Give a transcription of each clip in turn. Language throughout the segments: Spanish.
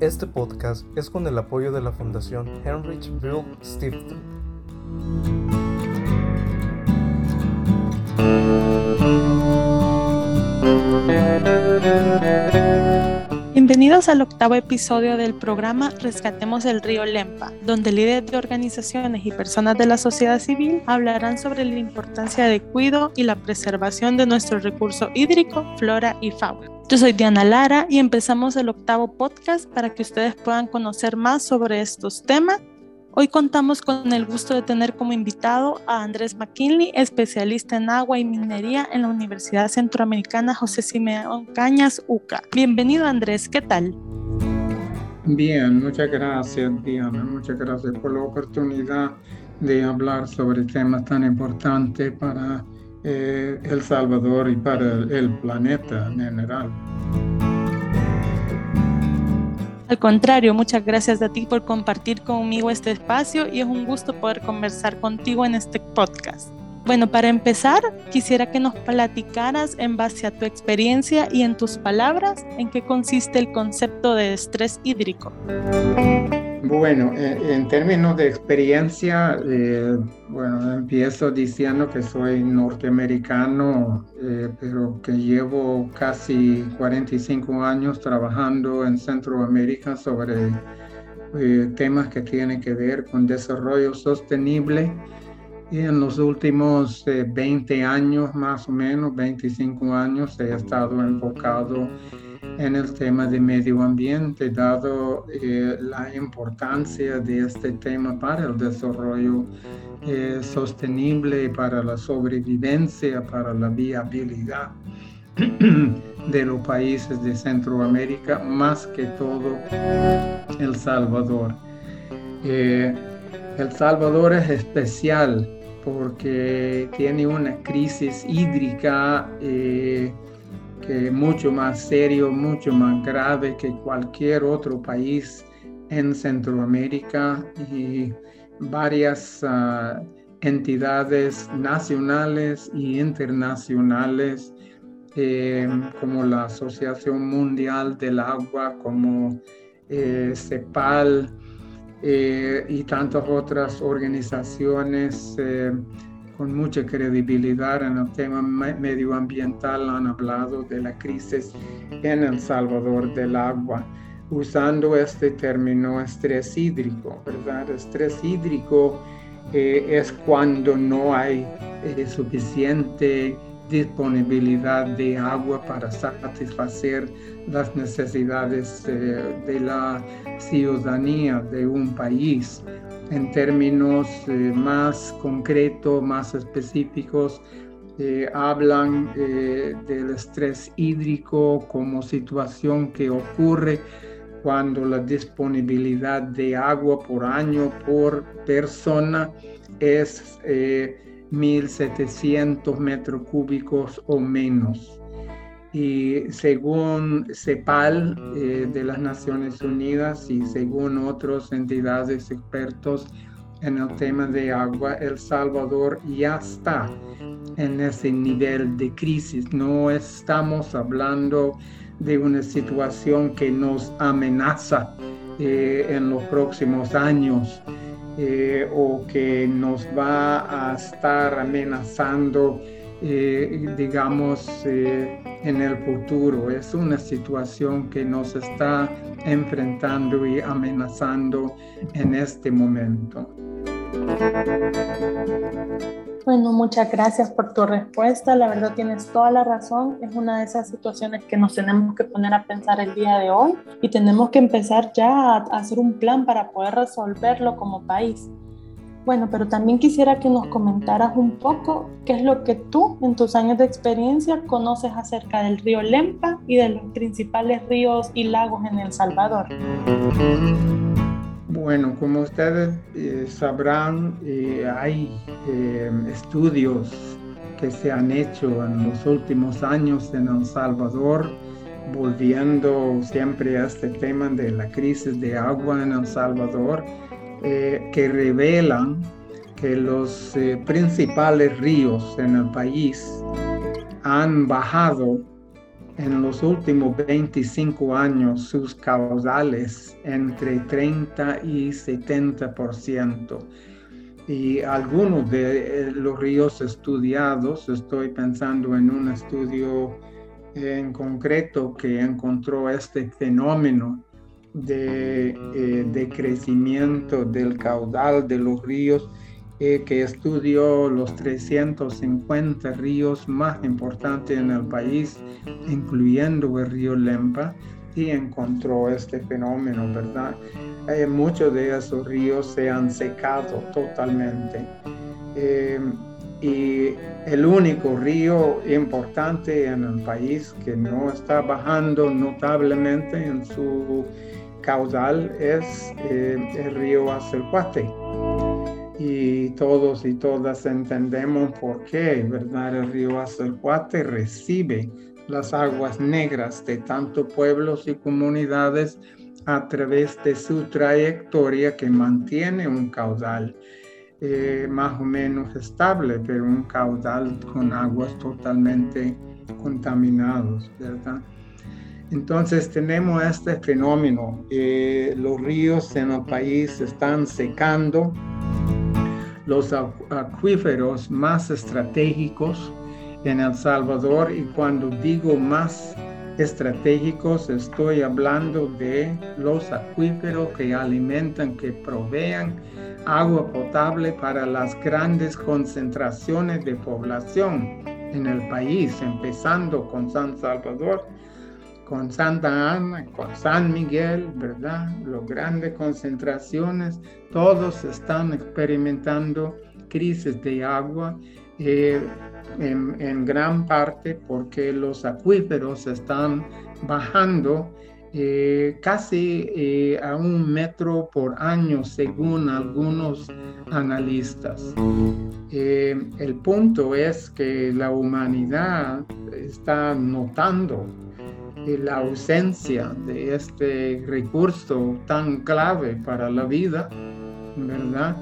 Este podcast es con el apoyo de la Fundación Heinrich Böll Stiftung. Bienvenidos al octavo episodio del programa Rescatemos el río Lempa, donde líderes de organizaciones y personas de la sociedad civil hablarán sobre la importancia de cuidado y la preservación de nuestro recurso hídrico, flora y fauna. Yo soy Diana Lara y empezamos el octavo podcast para que ustedes puedan conocer más sobre estos temas Hoy contamos con el gusto de tener como invitado a Andrés McKinley, especialista en agua y minería en la Universidad Centroamericana José Simeón Cañas, UCA. Bienvenido Andrés, ¿qué tal? Bien, muchas gracias Diana, muchas gracias por la oportunidad de hablar sobre temas tan importantes para eh, El Salvador y para el planeta en general. Al contrario, muchas gracias a ti por compartir conmigo este espacio y es un gusto poder conversar contigo en este podcast. Bueno, para empezar, quisiera que nos platicaras en base a tu experiencia y en tus palabras en qué consiste el concepto de estrés hídrico. Bueno, en, términos de experiencia, eh, bueno, empiezo diciendo que soy norteamericano, eh, pero que llevo casi 45 años trabajando en Centroamérica sobre eh, temas que tienen que ver con desarrollo sostenible. Y en los últimos 20 años, más o menos, 25 años, he estado enfocado en el tema de medio ambiente, dado eh, la importancia de este tema para el desarrollo eh, sostenible, para la sobrevivencia, para la viabilidad de los países de Centroamérica, más que todo El Salvador. Eh, el Salvador es especial porque tiene una crisis hídrica mucho más serio, mucho más grave que cualquier otro país en Centroamérica y varias ah, entidades nacionales y internacionales eh, como la Asociación Mundial del Agua, como eh, CEPAL eh, y tantas otras organizaciones con mucha credibilidad en el tema medioambiental han hablado de la crisis en El Salvador del agua, usando este término estrés hídrico, ¿verdad? Estrés hídrico eh, es cuando no hay eh, suficiente disponibilidad de agua para satisfacer las necesidades eh, de la ciudadanía de un país en términos eh, más concretos, más específicos, eh, hablan eh, del estrés hídrico como situación que ocurre cuando la disponibilidad de agua por año por persona es 1.700 metros cúbicos o menos y según CEPAL eh, de las Naciones Unidas y según otras entidades expertos en el tema de agua, El Salvador ya está en ese nivel de crisis. No estamos hablando de una situación que nos amenaza eh, en los próximos años eh, o que nos va a estar amenazando eh, digamos, eh, en el futuro. Es una situación que nos está enfrentando y amenazando en este momento. Bueno, muchas gracias por tu respuesta. La verdad tienes toda la razón. Es una de esas situaciones que nos tenemos que poner a pensar el día de hoy y tenemos que empezar ya a hacer un plan para poder resolverlo como país. Bueno, pero también quisiera que nos comentaras un poco qué es lo que tú en tus años de experiencia conoces acerca del río Lempa y de los principales ríos y lagos en El Salvador. Bueno, como ustedes eh, sabrán, eh, hay eh, estudios que se han hecho en los últimos años en El Salvador, volviendo siempre a este tema de la crisis de agua en El Salvador eh, que revelan que los eh, principales ríos en el país han bajado en los últimos 25 años sus caudales entre 30 y 70%. Y algunos de eh, los ríos estudiados, estoy pensando en un estudio en concreto que encontró este fenómeno de, eh, crecimiento del caudal de los ríos, eh, que estudió los 350 ríos más importantes en el país, incluyendo el río Lempa, y encontró este fenómeno, ¿verdad? Eh, muchos de esos ríos se han secado totalmente. Y el único río importante en el país que no está bajando notablemente en su caudal es el río Acelcuate y todos y todas entendemos por qué, ¿verdad? El río Acelcuate recibe las aguas negras de tantos pueblos y comunidades a través de su trayectoria que mantiene un caudal eh, más o menos estable, pero un caudal con aguas totalmente contaminados, ¿verdad? Entonces tenemos este fenómeno. Los ríos en el país están secando, los acuíferos más estratégicos en El Salvador y cuando digo más estratégicos estoy hablando de los acuíferos que alimentan, que provean agua potable para las grandes concentraciones de población en el país, empezando con San Salvador con Santa Ana, con San Miguel, ¿verdad? Las grandes concentraciones, todos están experimentando crisis de agua eh, en, gran parte porque los acuíferos están bajando eh, casi eh, a un metro por año según algunos analistas. el punto es que la humanidad está notando la ausencia de este recurso tan clave para la vida, ¿verdad?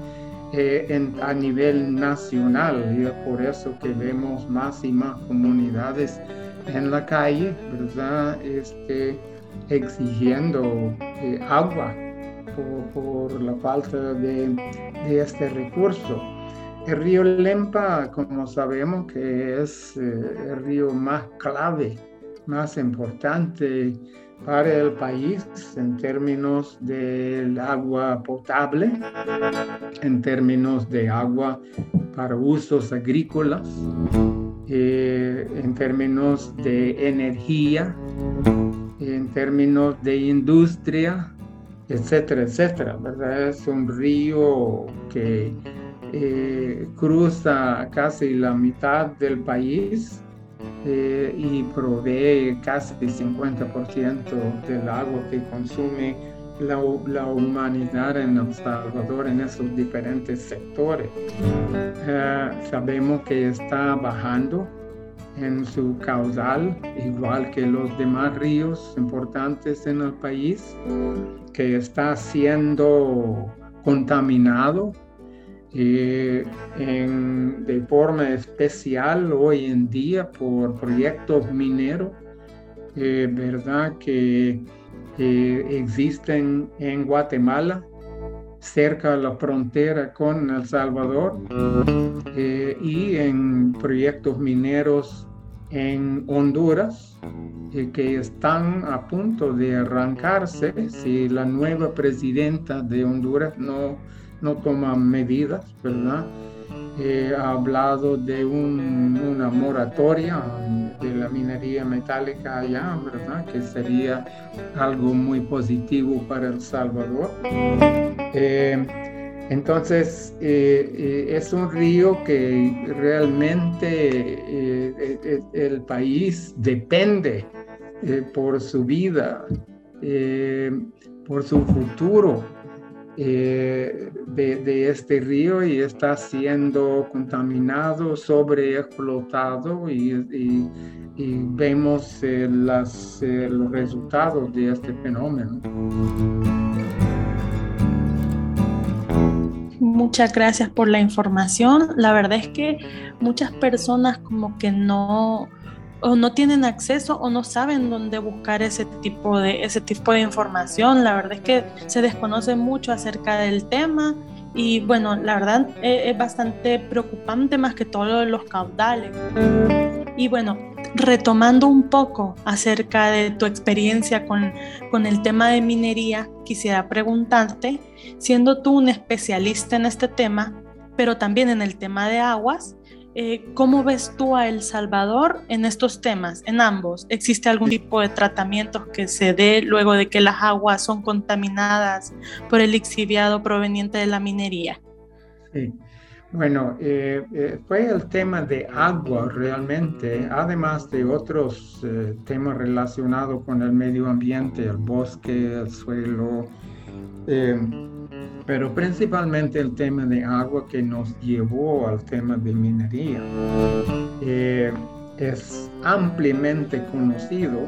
Eh, a nivel nacional y es por eso que vemos más y más comunidades en la calle, ¿verdad? Este, exigiendo eh, agua por, la falta de, este recurso. El río Lempa, como sabemos que es eh, el río más clave más importante para el país en términos del agua potable, en términos de agua para usos agrícolas, eh, en términos de energía, en términos de industria, etcétera, etcétera. ¿verdad? Es un río que eh, cruza casi la mitad del país eh, y provee casi el 50% del agua que consume la, la, humanidad en El Salvador en esos diferentes sectores. Eh, sabemos que está bajando en su caudal, igual que los demás ríos importantes en el país, que está siendo contaminado eh, de forma especial hoy en día por proyectos mineros, eh, ¿verdad? Que existen en Guatemala, cerca de la frontera con El Salvador, eh, y en proyectos mineros en Honduras, que están a punto de arrancarse si la nueva presidenta de Honduras no no toman medidas, ¿verdad? ha hablado de una moratoria de la minería metálica allá, ¿verdad? Que sería algo muy positivo para El Salvador. Eh, entonces, eh, eh, es un río que realmente el país depende por su vida, por su futuro eh, de, este río y está siendo contaminado, sobreexplotado y, vemos eh, eh, los resultados de este fenómeno. Muchas gracias por la información. La verdad es que muchas personas como que no, o no tienen acceso o no saben dónde buscar ese tipo de ese tipo de información. La verdad es que se desconoce mucho acerca del tema y bueno, la verdad eh, es, bastante preocupante más que todo los caudales. Y bueno, retomando un poco acerca de tu experiencia con, con el tema de minería, quisiera preguntarte, siendo tú un especialista en este tema, pero también en el tema de aguas, eh, ¿Cómo ves tú a El Salvador en estos temas, en ambos? ¿Existe algún tipo de tratamiento que se dé luego de que las aguas son contaminadas por el lixiviado proveniente de la minería? Sí. Bueno, eh, eh, fue el tema de agua realmente, además de otros temas relacionados con el medio ambiente, el bosque, el suelo pero principalmente el tema de agua que nos llevó al tema de minería. Eh, es ampliamente conocido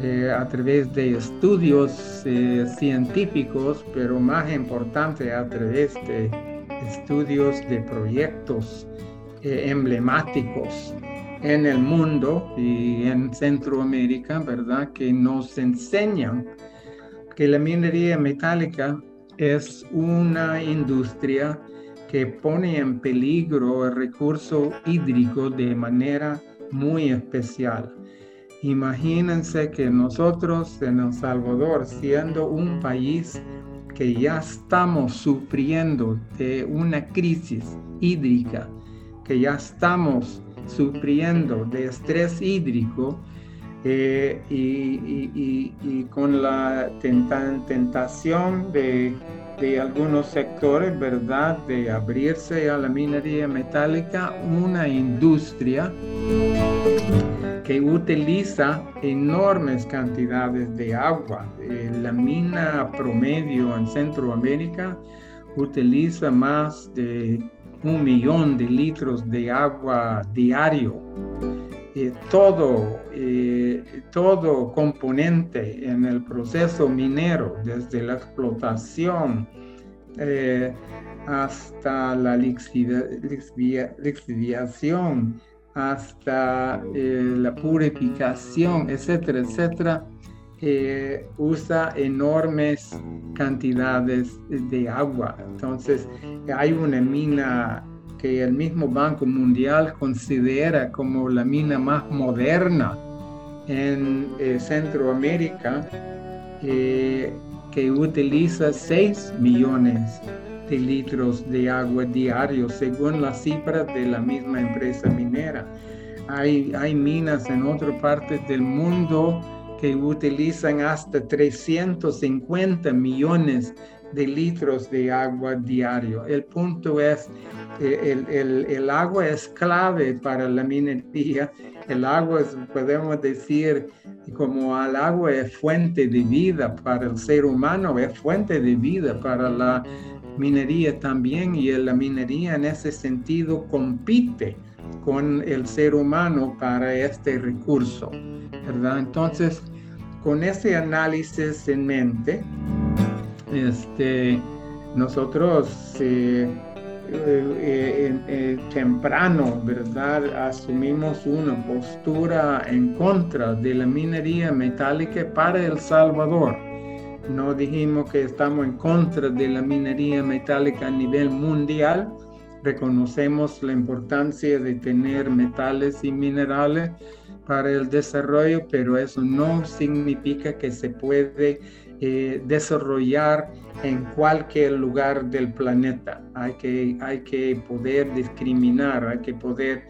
eh, a través de estudios eh, científicos, pero más importante a través de estudios de proyectos emblemáticos en el mundo y en Centroamérica, ¿verdad? Que nos enseñan que la minería metálica es una industria que pone en peligro el recurso hídrico de manera muy especial. Imagínense que nosotros en El Salvador, siendo un país que ya estamos sufriendo de una crisis hídrica, que ya estamos sufriendo de estrés hídrico, eh, y, con la tentación de, algunos sectores, ¿verdad?, de abrirse a la minería metálica, una industria que utiliza enormes cantidades de agua. Eh, la mina promedio en Centroamérica utiliza más de un millón de litros de agua diario. Eh, todo, eh, todo componente en el proceso minero, desde la explotación eh, hasta la lixiviación, hasta la purificación, etcétera, etcétera, usa enormes cantidades de agua. Entonces, hay una mina que el mismo Banco Mundial considera como la mina más moderna en eh, Centroamérica, eh, que utiliza 6 millones de litros de agua diario, según las cifras de la misma empresa minera. Hay, hay minas en otras partes del mundo que utilizan hasta 350 millones de litros de agua diario. El punto es, el, el, el, agua es clave para la minería. El agua, es, podemos decir, como el agua es fuente de vida para el ser humano, es fuente de vida para la minería también y la minería en ese sentido compite con el ser humano para este recurso. Entonces, con ese análisis en mente, este, nosotros eh, eh, eh, temprano, ¿verdad? Asumimos una postura en contra de la minería metálica para El Salvador. No dijimos que estamos en contra de la minería metálica a nivel mundial. Reconocemos la importancia de tener metales y minerales para el desarrollo, pero eso no significa que se puede eh, desarrollar en cualquier lugar del planeta. Hay que, hay que poder discriminar, hay que poder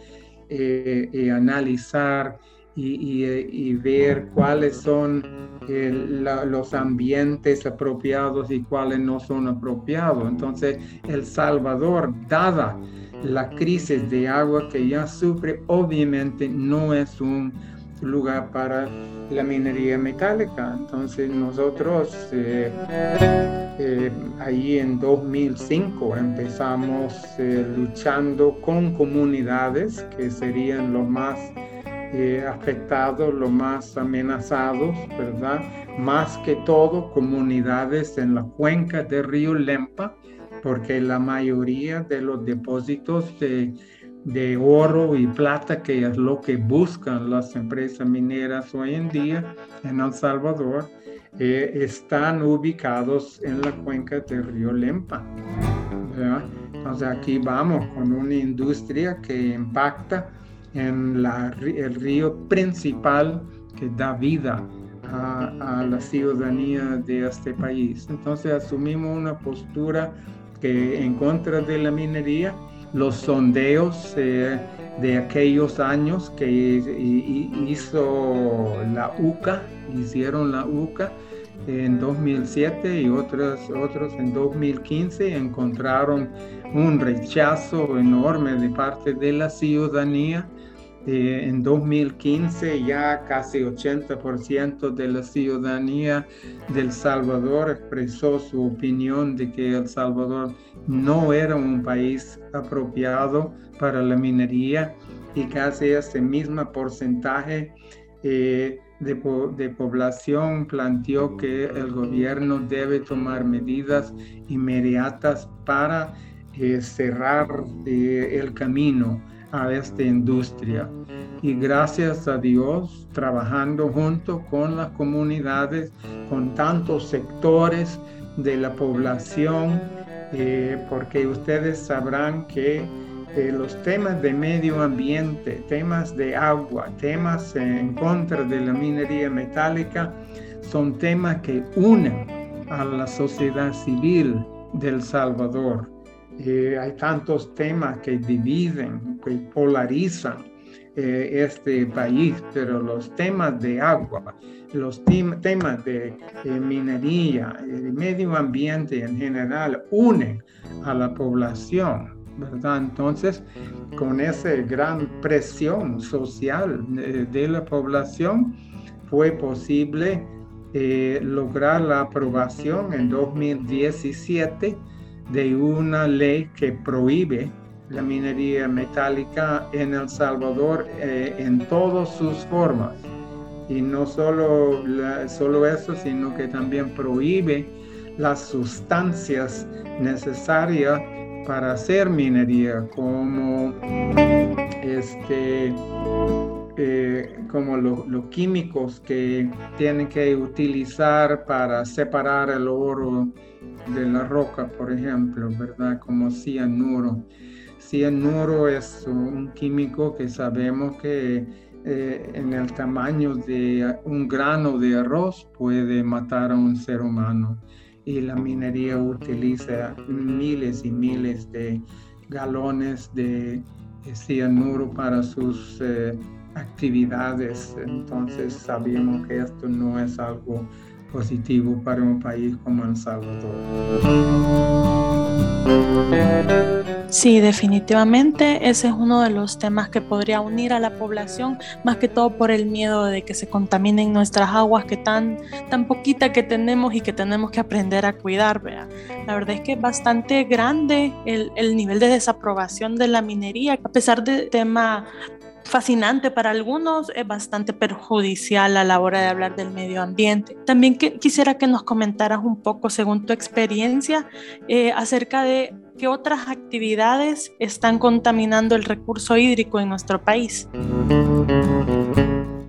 eh, eh, analizar y, ver cuáles son los ambientes apropiados y cuáles no son apropiados. Entonces, El Salvador, dada la crisis de agua que ya sufre, obviamente no es un lugar para la minería metálica. Entonces nosotros eh, eh, ahí en 2005 empezamos eh, luchando con comunidades que serían los más afectados, los más amenazados, ¿verdad? Más que todo comunidades en la cuenca del río Lempa, porque la mayoría de los depósitos de de oro y plata, que es lo que buscan las empresas mineras hoy en día en El Salvador, eh, están ubicados en la cuenca del río Lempa. Entonces aquí vamos con una industria que impacta en el río principal que da vida a, a, la ciudadanía de este país. Entonces asumimos una postura que en contra de la minería los sondeos eh, de aquellos años que hizo la UCA, hicieron la UCA en 2007 y otros, otros en 2015 encontraron un rechazo enorme de parte de la ciudadanía eh, en 2015 ya casi 80% de la ciudadanía del Salvador expresó su opinión de que El Salvador no era un país apropiado para la minería y casi ese mismo porcentaje eh, de, población planteó que el gobierno debe tomar medidas inmediatas para eh, cerrar el camino a esta industria. Y gracias a Dios, trabajando junto con las comunidades, con tantos sectores de la población, eh, porque ustedes sabrán que eh, los temas de medio ambiente, temas de agua, temas en contra de la minería metálica, son temas que unen a la sociedad civil del Salvador. Eh, hay tantos temas que dividen, que polarizan eh, este país, pero los temas de agua, los temas de eh, minería, el medio ambiente en general unen a la población, ¿verdad? Entonces, con esa gran presión social de la población, fue posible lograr la aprobación en 2017 de una ley que prohíbe la minería metálica en El Salvador eh, en todas sus formas. Y no solo, solo eso, sino que también prohíbe las sustancias necesarias para hacer minería, como, este, como los químicos que tienen que utilizar para separar el oro de la roca, por ejemplo, ¿verdad? Como cianuro. Cianuro es un químico que sabemos que eh, en el tamaño de un grano de arroz puede matar a un ser humano. Y la minería utiliza miles y miles de galones de cianuro para sus eh, actividades. Entonces sabemos que esto no es algo positivo para un país como El Salvador. Sí, definitivamente ese es uno de los temas que podría unir a la población, más que todo por el miedo de que se contaminen nuestras aguas, que tan, tan poquita que tenemos y que tenemos que aprender a cuidar. ¿vea? La verdad es que es bastante grande el, el nivel de desaprobación de la minería, a pesar de tema fascinante para algunos, es bastante perjudicial a la hora de hablar del medio ambiente. También quisiera que nos comentaras un poco, según tu experiencia, eh, acerca de qué otras actividades están contaminando el recurso hídrico en nuestro país.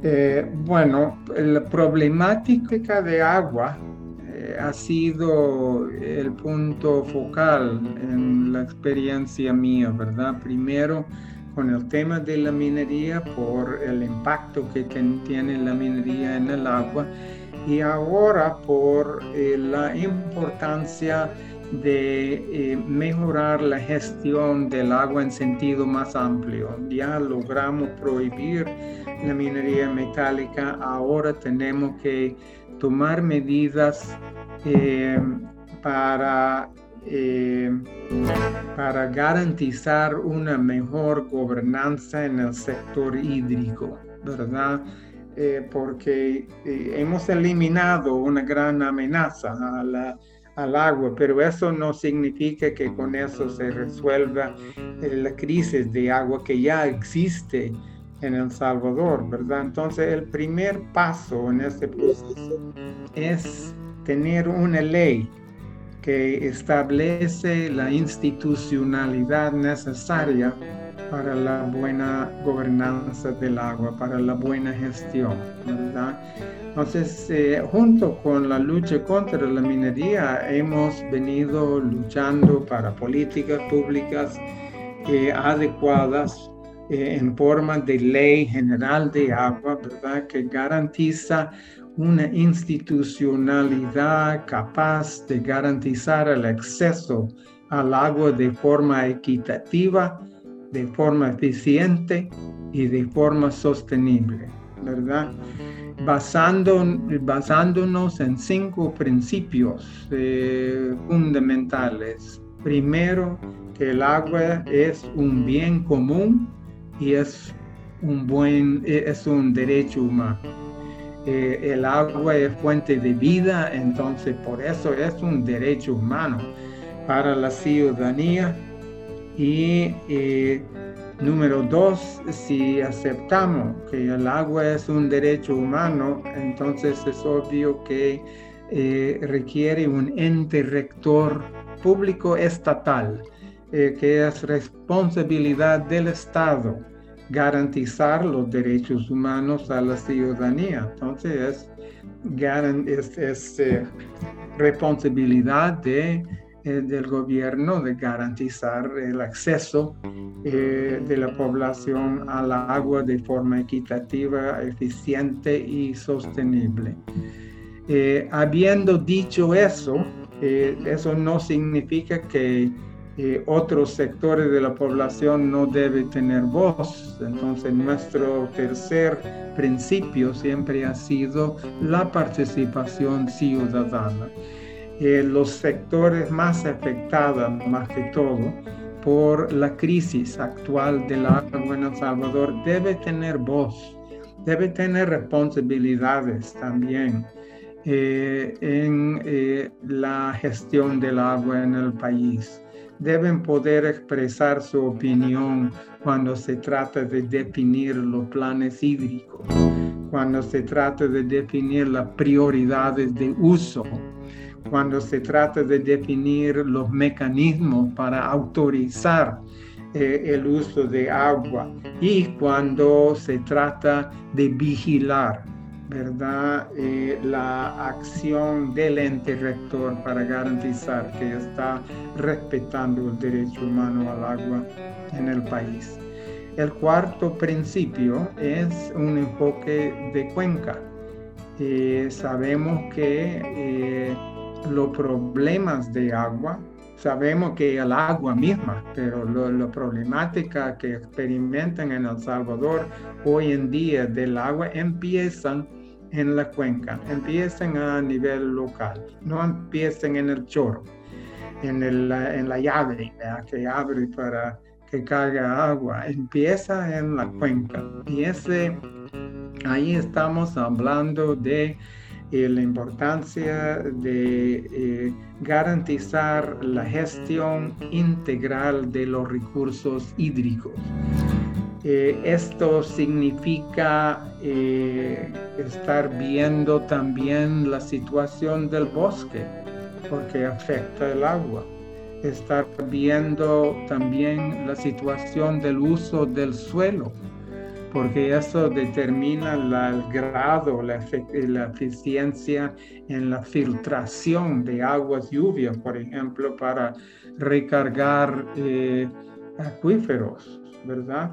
Eh, bueno, la problemática de agua eh, ha sido el punto focal en la experiencia mía, ¿verdad? Primero, con el tema de la minería por el impacto que tiene la minería en el agua y ahora por eh, la importancia de eh, mejorar la gestión del agua en sentido más amplio. Ya logramos prohibir la minería metálica, ahora tenemos que tomar medidas eh, para eh, para garantizar una mejor gobernanza en el sector hídrico, ¿verdad? Eh, porque eh, hemos eliminado una gran amenaza al agua, pero eso no significa que con eso se resuelva la crisis de agua que ya existe en El Salvador, ¿verdad? Entonces el primer paso en este proceso es tener una ley que establece la institucionalidad necesaria para la buena gobernanza del agua, para la buena gestión, ¿verdad? Entonces, eh, junto con la lucha contra la minería, hemos venido luchando para políticas públicas eh, adecuadas eh, en forma de ley general de agua, ¿verdad? Que garantiza una institucionalidad capaz de garantizar el acceso al agua de forma equitativa, de forma eficiente y de forma sostenible, ¿verdad? Basando, basándonos en cinco principios eh, fundamentales. Primero, que el agua es un bien común y es un buen, es un derecho humano. Eh, el agua es fuente de vida, entonces por eso es un derecho humano para la ciudadanía. Y eh, número dos, si aceptamos que el agua es un derecho humano, entonces es obvio que eh, requiere un ente rector público estatal, que es responsabilidad del Estado garantizar los derechos humanos a la ciudadanía. Entonces es, es, eh, responsabilidad eh, del gobierno de garantizar el acceso eh, de la población al agua de forma equitativa, eficiente y sostenible. habiendo dicho eso, eso no significa que otros sectores de la población no deben tener voz. Entonces nuestro tercer principio siempre ha sido la participación ciudadana. Eh, los sectores más afectados, más que todo, por la crisis actual del agua en El Salvador, debe tener voz, debe tener responsabilidades también. Eh, en eh, la gestión del agua en el país deben poder expresar su opinión cuando se trata de definir los planes hídricos, cuando se trata de definir las prioridades de uso, cuando se trata de definir los mecanismos para autorizar eh, el uso de agua y cuando se trata de vigilar ¿verdad? Eh, la acción del ente rector para garantizar que está respetando el derecho humano al agua en el país. El cuarto principio es un enfoque de cuenca. Eh, sabemos que eh, los problemas de agua, sabemos que el agua misma, pero la problemática que experimentan en El Salvador hoy en día del agua empiezan en la cuenca, empiecen a nivel local, no empiecen en el chorro, en, la llave que abre para que caiga agua, empieza en la cuenca. Y ese, ahí estamos hablando de la importancia de eh, garantizar la gestión integral de los recursos hídricos. Eh, esto significa eh, estar viendo también la situación del bosque, porque afecta el agua. Estar viendo también la situación del uso del suelo, porque eso determina el grado, la, la, eficiencia en la filtración de aguas lluvias, por ejemplo, para recargar eh, acuíferos, ¿verdad?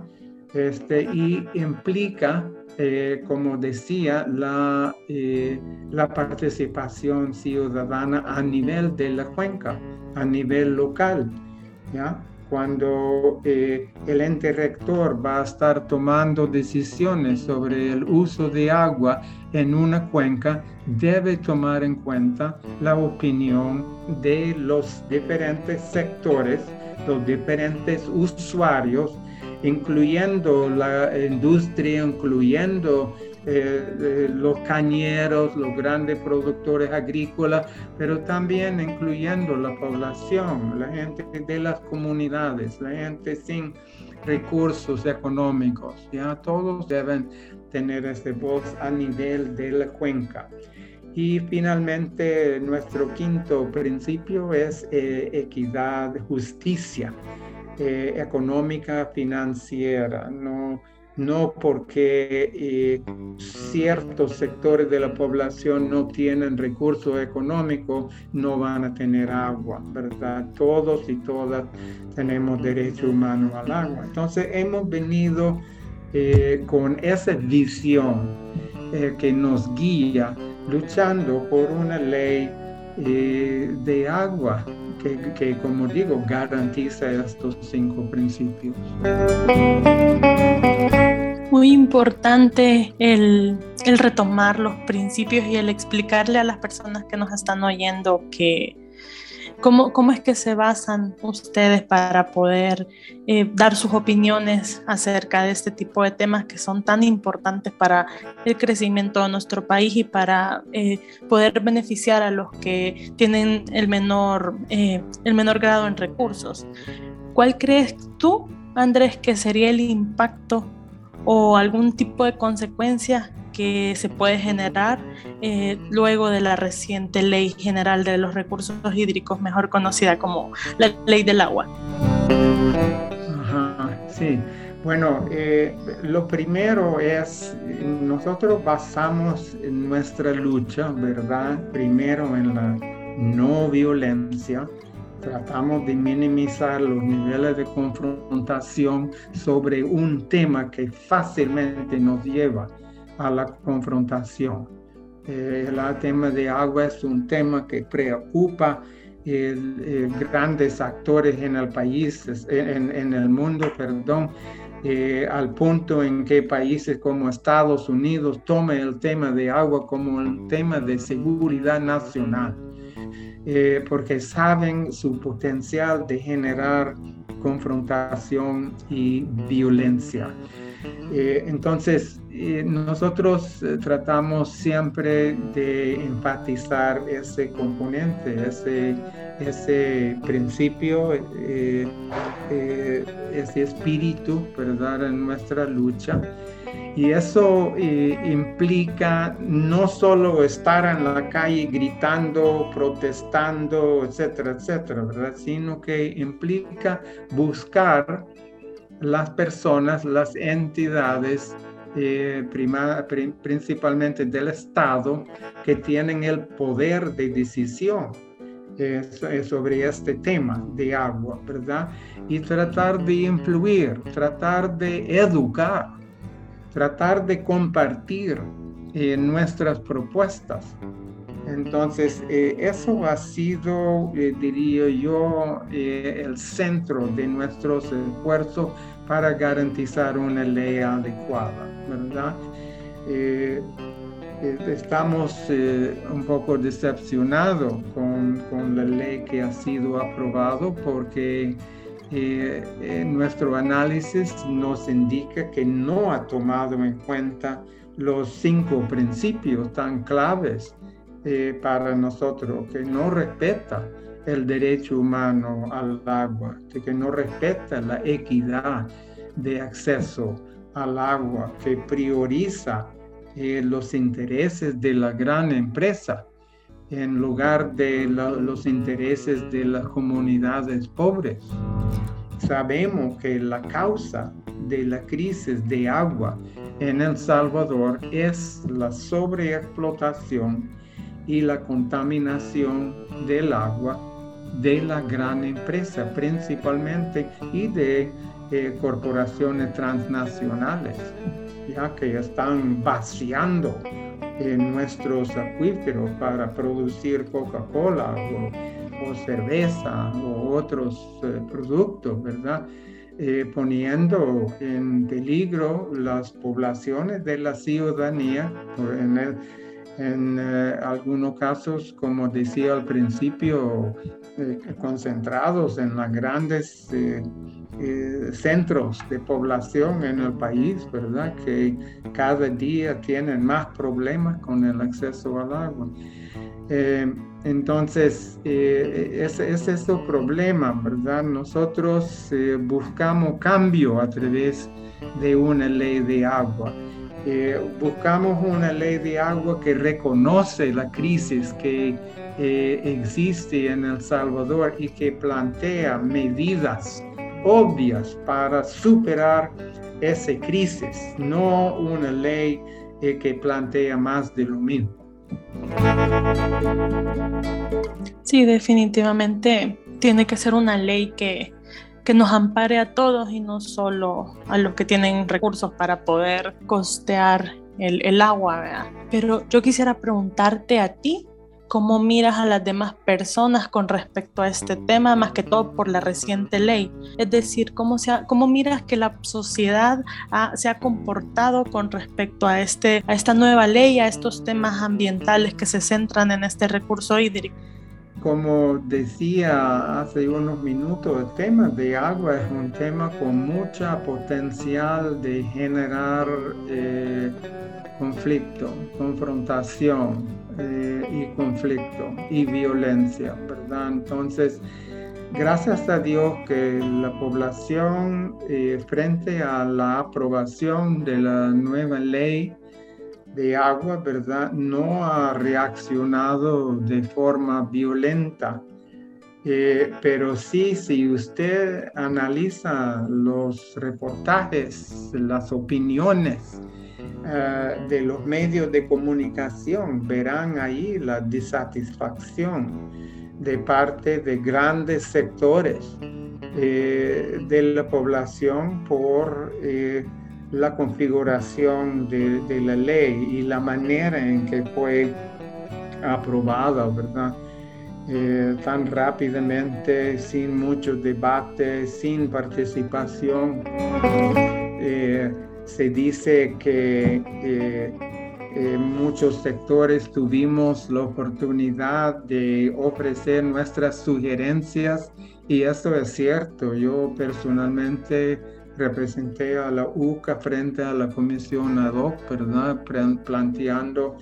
este, y implica, eh, como decía, la, eh, la participación ciudadana a nivel de la cuenca, a nivel local. ¿ya? Cuando eh, el ente rector va a estar tomando decisiones sobre el uso de agua en una cuenca, debe tomar en cuenta la opinión de los diferentes sectores, los diferentes usuarios incluyendo la industria, incluyendo eh, eh, los cañeros, los grandes productores agrícolas, pero también incluyendo la población, la gente de las comunidades, la gente sin recursos económicos. Ya todos deben tener esa voz a nivel de la cuenca. Y finalmente, nuestro quinto principio es equidad, justicia económica, financiera. No, no porque eh, ciertos sectores de la población no tienen recursos económicos, no van a tener agua, ¿verdad? Todos y todas tenemos derecho humano al agua. Entonces hemos venido eh, con esa visión eh, que nos guía, luchando por una ley de agua que, que, como digo, garantiza estos cinco principios muy importante el, retomar los principios y el explicarle a las personas que nos están oyendo que cómo, cómo es que se basan ustedes para poder eh, dar sus opiniones acerca de este tipo de temas que son tan importantes para el crecimiento de nuestro país y para eh, poder beneficiar a los que tienen el menor, eh, el menor grado en recursos. ¿Cuál crees tú, Andrés, que sería el impacto o algún tipo de consecuencia que se puede generar eh, luego de la reciente Ley General de los Recursos Hídricos, mejor conocida como la Ley del Agua. Ajá, sí. Bueno, eh, lo primero es, nosotros basamos nuestra lucha, ¿verdad? Primero en la no violencia, tratamos de minimizar los niveles de confrontación sobre un tema que fácilmente nos lleva a la confrontación. Eh, el tema de agua es un tema que preocupa eh, grandes actores en el país, en, en el mundo, perdón, eh, al punto en que países como Estados Unidos tomen el tema de agua como un tema de seguridad nacional. Eh, porque saben su potencial de generar confrontación y violencia. Eh, entonces, nosotros tratamos siempre de enfatizar ese componente, ese, ese principio, ese espíritu, ¿verdad?, en nuestra lucha. Y eso eh, implica no solo estar en la calle gritando, protestando, etcétera, etcétera. Sino que implica buscar las personas, las entidades, eh, principalmente del Estado, que tienen el poder de decisión eh, sobre este tema de agua, ¿verdad? Y tratar de influir, tratar de educar tratar de compartir eh, nuestras propuestas. Entonces, eh, eso ha sido, eh, diría yo, el centro de nuestros esfuerzos para garantizar una ley adecuada, ¿verdad? Estamos un poco decepcionados con, la ley que ha sido aprobado porque eh, nuestro análisis nos indica que no ha tomado en cuenta los cinco principios tan claves eh, para nosotros, que no respeta el derecho humano al agua, que no respeta la equidad de acceso al agua, que prioriza eh, los intereses de la gran empresa en lugar de los intereses de las comunidades pobres. Sabemos que la causa de la crisis de agua en El Salvador es la sobreexplotación y la contaminación del agua de la gran empresa principalmente y de eh, corporaciones transnacionales, ya que están vaciando en nuestros acuíferos para producir Coca-Cola o, cerveza o otros eh, productos, ¿verdad? Eh, poniendo en peligro las poblaciones de la ciudadanía, en, eh, algunos casos, como decía al principio, concentrados en las grandes eh, centros de población en el país, ¿verdad? Que cada día tienen más problemas con el acceso al agua. Eh, entonces, eh, ese, es el problema, ¿verdad? Nosotros buscamos cambio a través de una ley de agua. buscamos una ley de agua que reconoce la crisis que existe en El Salvador y que plantea medidas obvias para superar esa crisis, no una ley eh, que plantea más de lo mismo. Sí, definitivamente tiene que ser una ley que, que nos ampare a todos y no solo a los que tienen recursos para poder costear el, el agua, ¿verdad? Pero yo quisiera preguntarte a ti, cómo miras a las demás personas con respecto a este tema, más que todo por la reciente ley. Es decir, cómo, cómo miras que la sociedad se ha comportado con respecto a, este, a esta nueva ley, a estos temas ambientales que se centran en este recurso hídrico. Como decía hace unos minutos, el tema de agua es un tema con mucha potencial de generar eh, conflicto, confrontación, eh, y conflicto y violencia, ¿verdad? Entonces, gracias a Dios que la población eh, frente a la aprobación de la nueva ley de agua, ¿verdad? No ha reaccionado de forma violenta. Eh, pero sí, si usted analiza los reportajes, las opiniones, eh, de los medios de comunicación verán ahí la disatisfacción de parte de grandes sectores eh, de la población por la configuración de, la ley y la manera en que fue aprobada, ¿verdad? tan rápidamente, sin mucho debate, sin participación se dice que eh, en muchos sectores tuvimos la oportunidad de ofrecer nuestras sugerencias y eso es cierto. Yo personalmente representé a la UCA frente a la comisión ad hoc, ¿verdad? planteando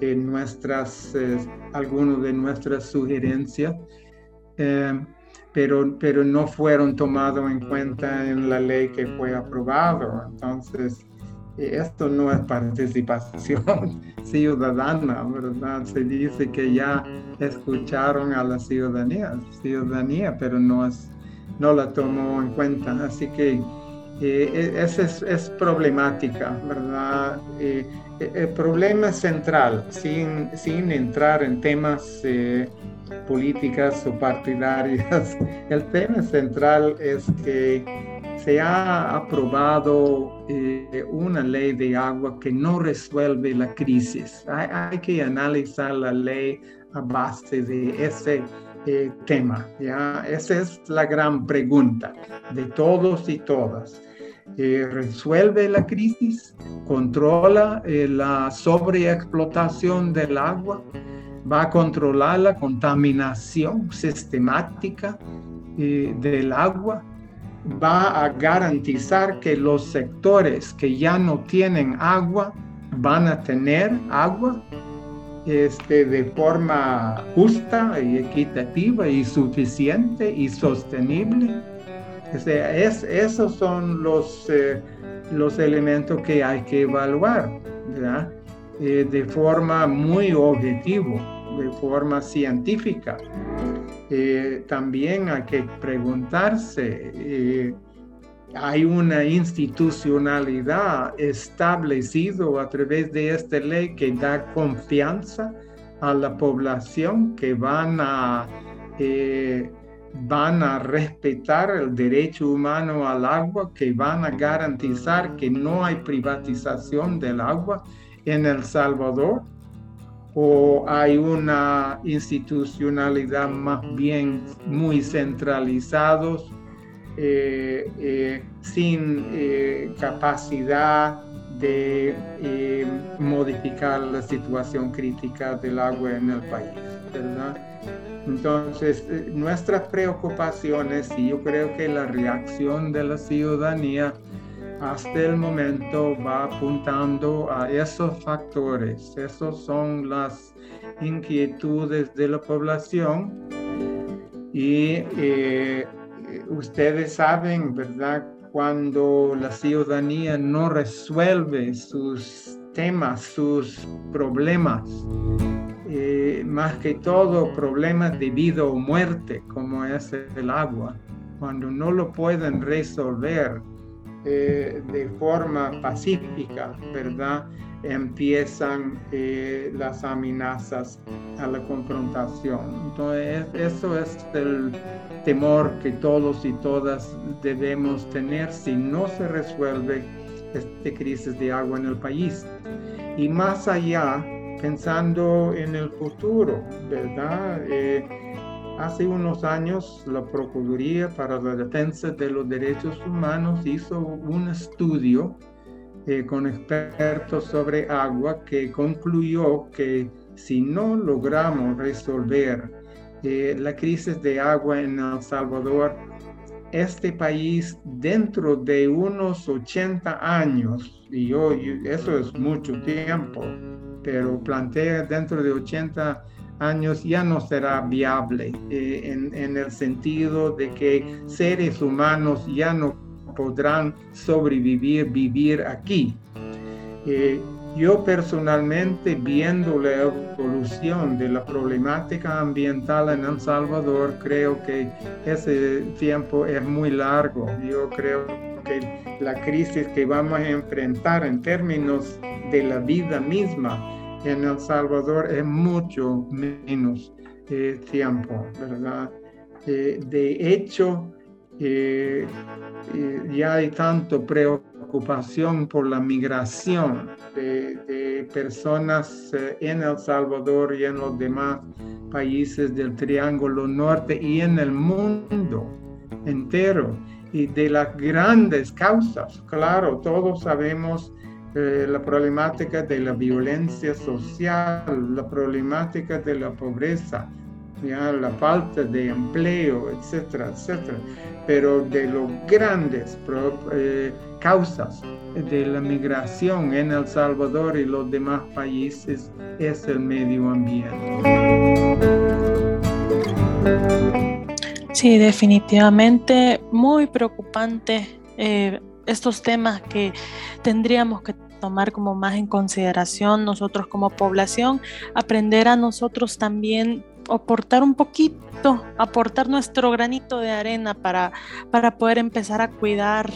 eh, nuestras, eh, algunas de nuestras sugerencias pero, pero no fueron tomados en cuenta en la ley que fue aprobado. Entonces, esto no es participación ciudadana, ¿verdad? Se dice que ya escucharon a la ciudadanía, ciudadanía, pero no, es, no la tomó en cuenta. Así que eh, e, es, es, problemática, ¿verdad? E, el problema central, sin, sin entrar en temas... Eh, políticas o partidarias. El tema central es que se ha aprobado eh, una ley de agua que no resuelve la crisis. Hay, que analizar la ley a base de ese eh, tema. ¿ya? Esa es la gran pregunta de todos y todas. Eh, resuelve la crisis, controla la sobreexplotación del agua, va a controlar la contaminación sistemática eh, del agua, va a garantizar que los sectores que ya no tienen agua van a tener agua este, de forma justa y equitativa y suficiente y sostenible. es, esos son los, eh, los elementos que hay que evaluar eh, de forma muy objetiva de forma científica. Eh, también hay que preguntarse, hay una institucionalidad establecida a través de esta ley que da confianza a la población que van a, eh, van a respetar el derecho humano al agua, que van a garantizar que no hay privatización del agua en El Salvador o hay una institucionalidad más bien muy centralizados, eh, eh, sin eh, capacidad de modificar la situación crítica del agua en el país, Entonces, eh, nuestras preocupaciones y yo creo que la reacción de la ciudadanía hasta el momento va apuntando a esos factores. Esos son las inquietudes de la población y ustedes saben, ¿verdad? Cuando la ciudadanía no resuelve sus temas, sus problemas, eh, más que todo problemas de vida o muerte, como es el agua, cuando no lo pueden resolver eh, de forma pacífica, ¿verdad? Empiezan eh, las amenazas a la confrontación. Entonces, eso es el temor que todos y todas debemos tener si no se resuelve esta crisis de agua en el país. Y más allá, pensando en el futuro, ¿verdad? Eh, hace unos años la Procuraduría para la Defensa de los Derechos Humanos hizo un estudio eh, con expertos sobre agua que concluyó que si no logramos resolver eh, la crisis de agua en El Salvador, este país dentro de unos 80 años, y hoy eso es mucho tiempo, pero plantea dentro de 80 años ya no será viable eh, en, el sentido de que seres humanos ya no podrán sobrevivir, vivir aquí. Eh, yo personalmente, viendo la evolución de la problemática ambiental en El Salvador, creo que ese tiempo es muy largo. Yo creo que la crisis que vamos a enfrentar en términos de la vida misma en El Salvador es mucho menos eh, tiempo, ¿verdad? Eh, de hecho, eh, ya hay tanto preocupación por la migración de, personas eh, en El Salvador y en los demás países del Triángulo Norte y en el mundo entero y de las grandes causas. Claro, todos sabemos eh, la problemática de la violencia social, la problemática de la pobreza, ya, la falta de empleo, etcétera, etcétera pero de los grandes eh, causas de la migración en El Salvador y los demás países es el medio ambiente. Sí, definitivamente muy preocupante eh, estos temas que tendríamos que tomar como más en consideración nosotros como población, aprender a nosotros también aportar un poquito, aportar nuestro granito de arena para, para poder empezar a cuidar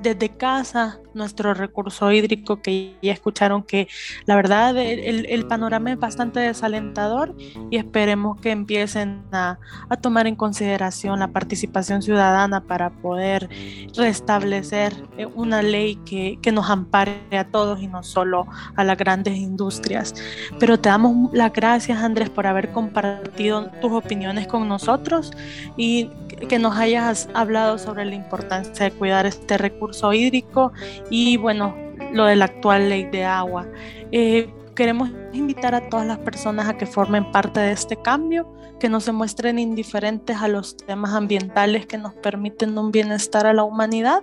desde casa nuestro recurso hídrico, que ya escucharon que la verdad el, panorama es bastante desalentador y esperemos que empiecen a, tomar en consideración la participación ciudadana para poder restablecer eh, una ley que, que nos ampare a todos y no solo a las grandes industrias. Pero te damos las gracias, Andrés, por haber compartido tus opiniones con nosotros y que nos hayas hablado sobre la importancia de cuidar este recurso hídrico y bueno, lo de la actual ley de agua. Eh, queremos invitar a todas las personas a que formen parte de este cambio, que no se muestren indiferentes a los temas ambientales que nos permiten un bienestar a la humanidad.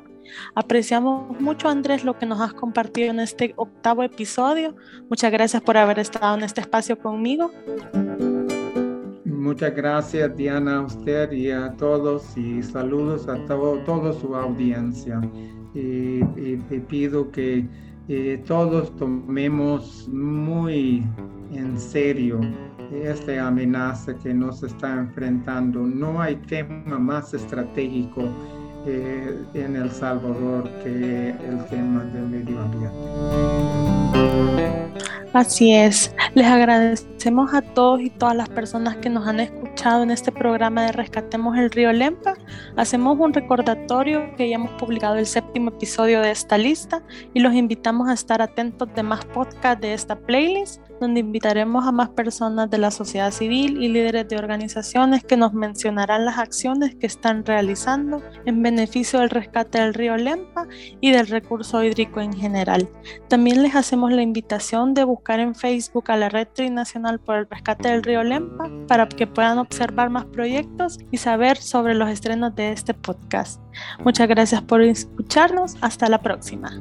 Apreciamos mucho, Andrés, lo que nos has compartido en este octavo episodio. Muchas gracias por haber estado en este espacio conmigo. Muchas gracias, Diana, a usted y a todos y saludos a todo, toda su audiencia y, pido que eh, todos tomemos muy en serio esta amenaza que nos está enfrentando. No hay tema más estratégico eh, en El Salvador que el tema del medio ambiente. Así es. Les agradecemos a todos y todas las personas que nos han escuchado en este programa de Rescatemos el Río Lempa. Hacemos un recordatorio que ya hemos publicado el séptimo episodio de esta lista y los invitamos a estar atentos de más podcasts de esta playlist donde invitaremos a más personas de la sociedad civil y líderes de organizaciones que nos mencionarán las acciones que están realizando en beneficio del rescate del río Lempa y del recurso hídrico en general. También les hacemos la invitación de buscar en Facebook a la Red Trinacional Nacional por el Rescate del Río Lempa para que puedan observar más proyectos y saber sobre los estrenos de este podcast. Muchas gracias por escucharnos. Hasta la próxima.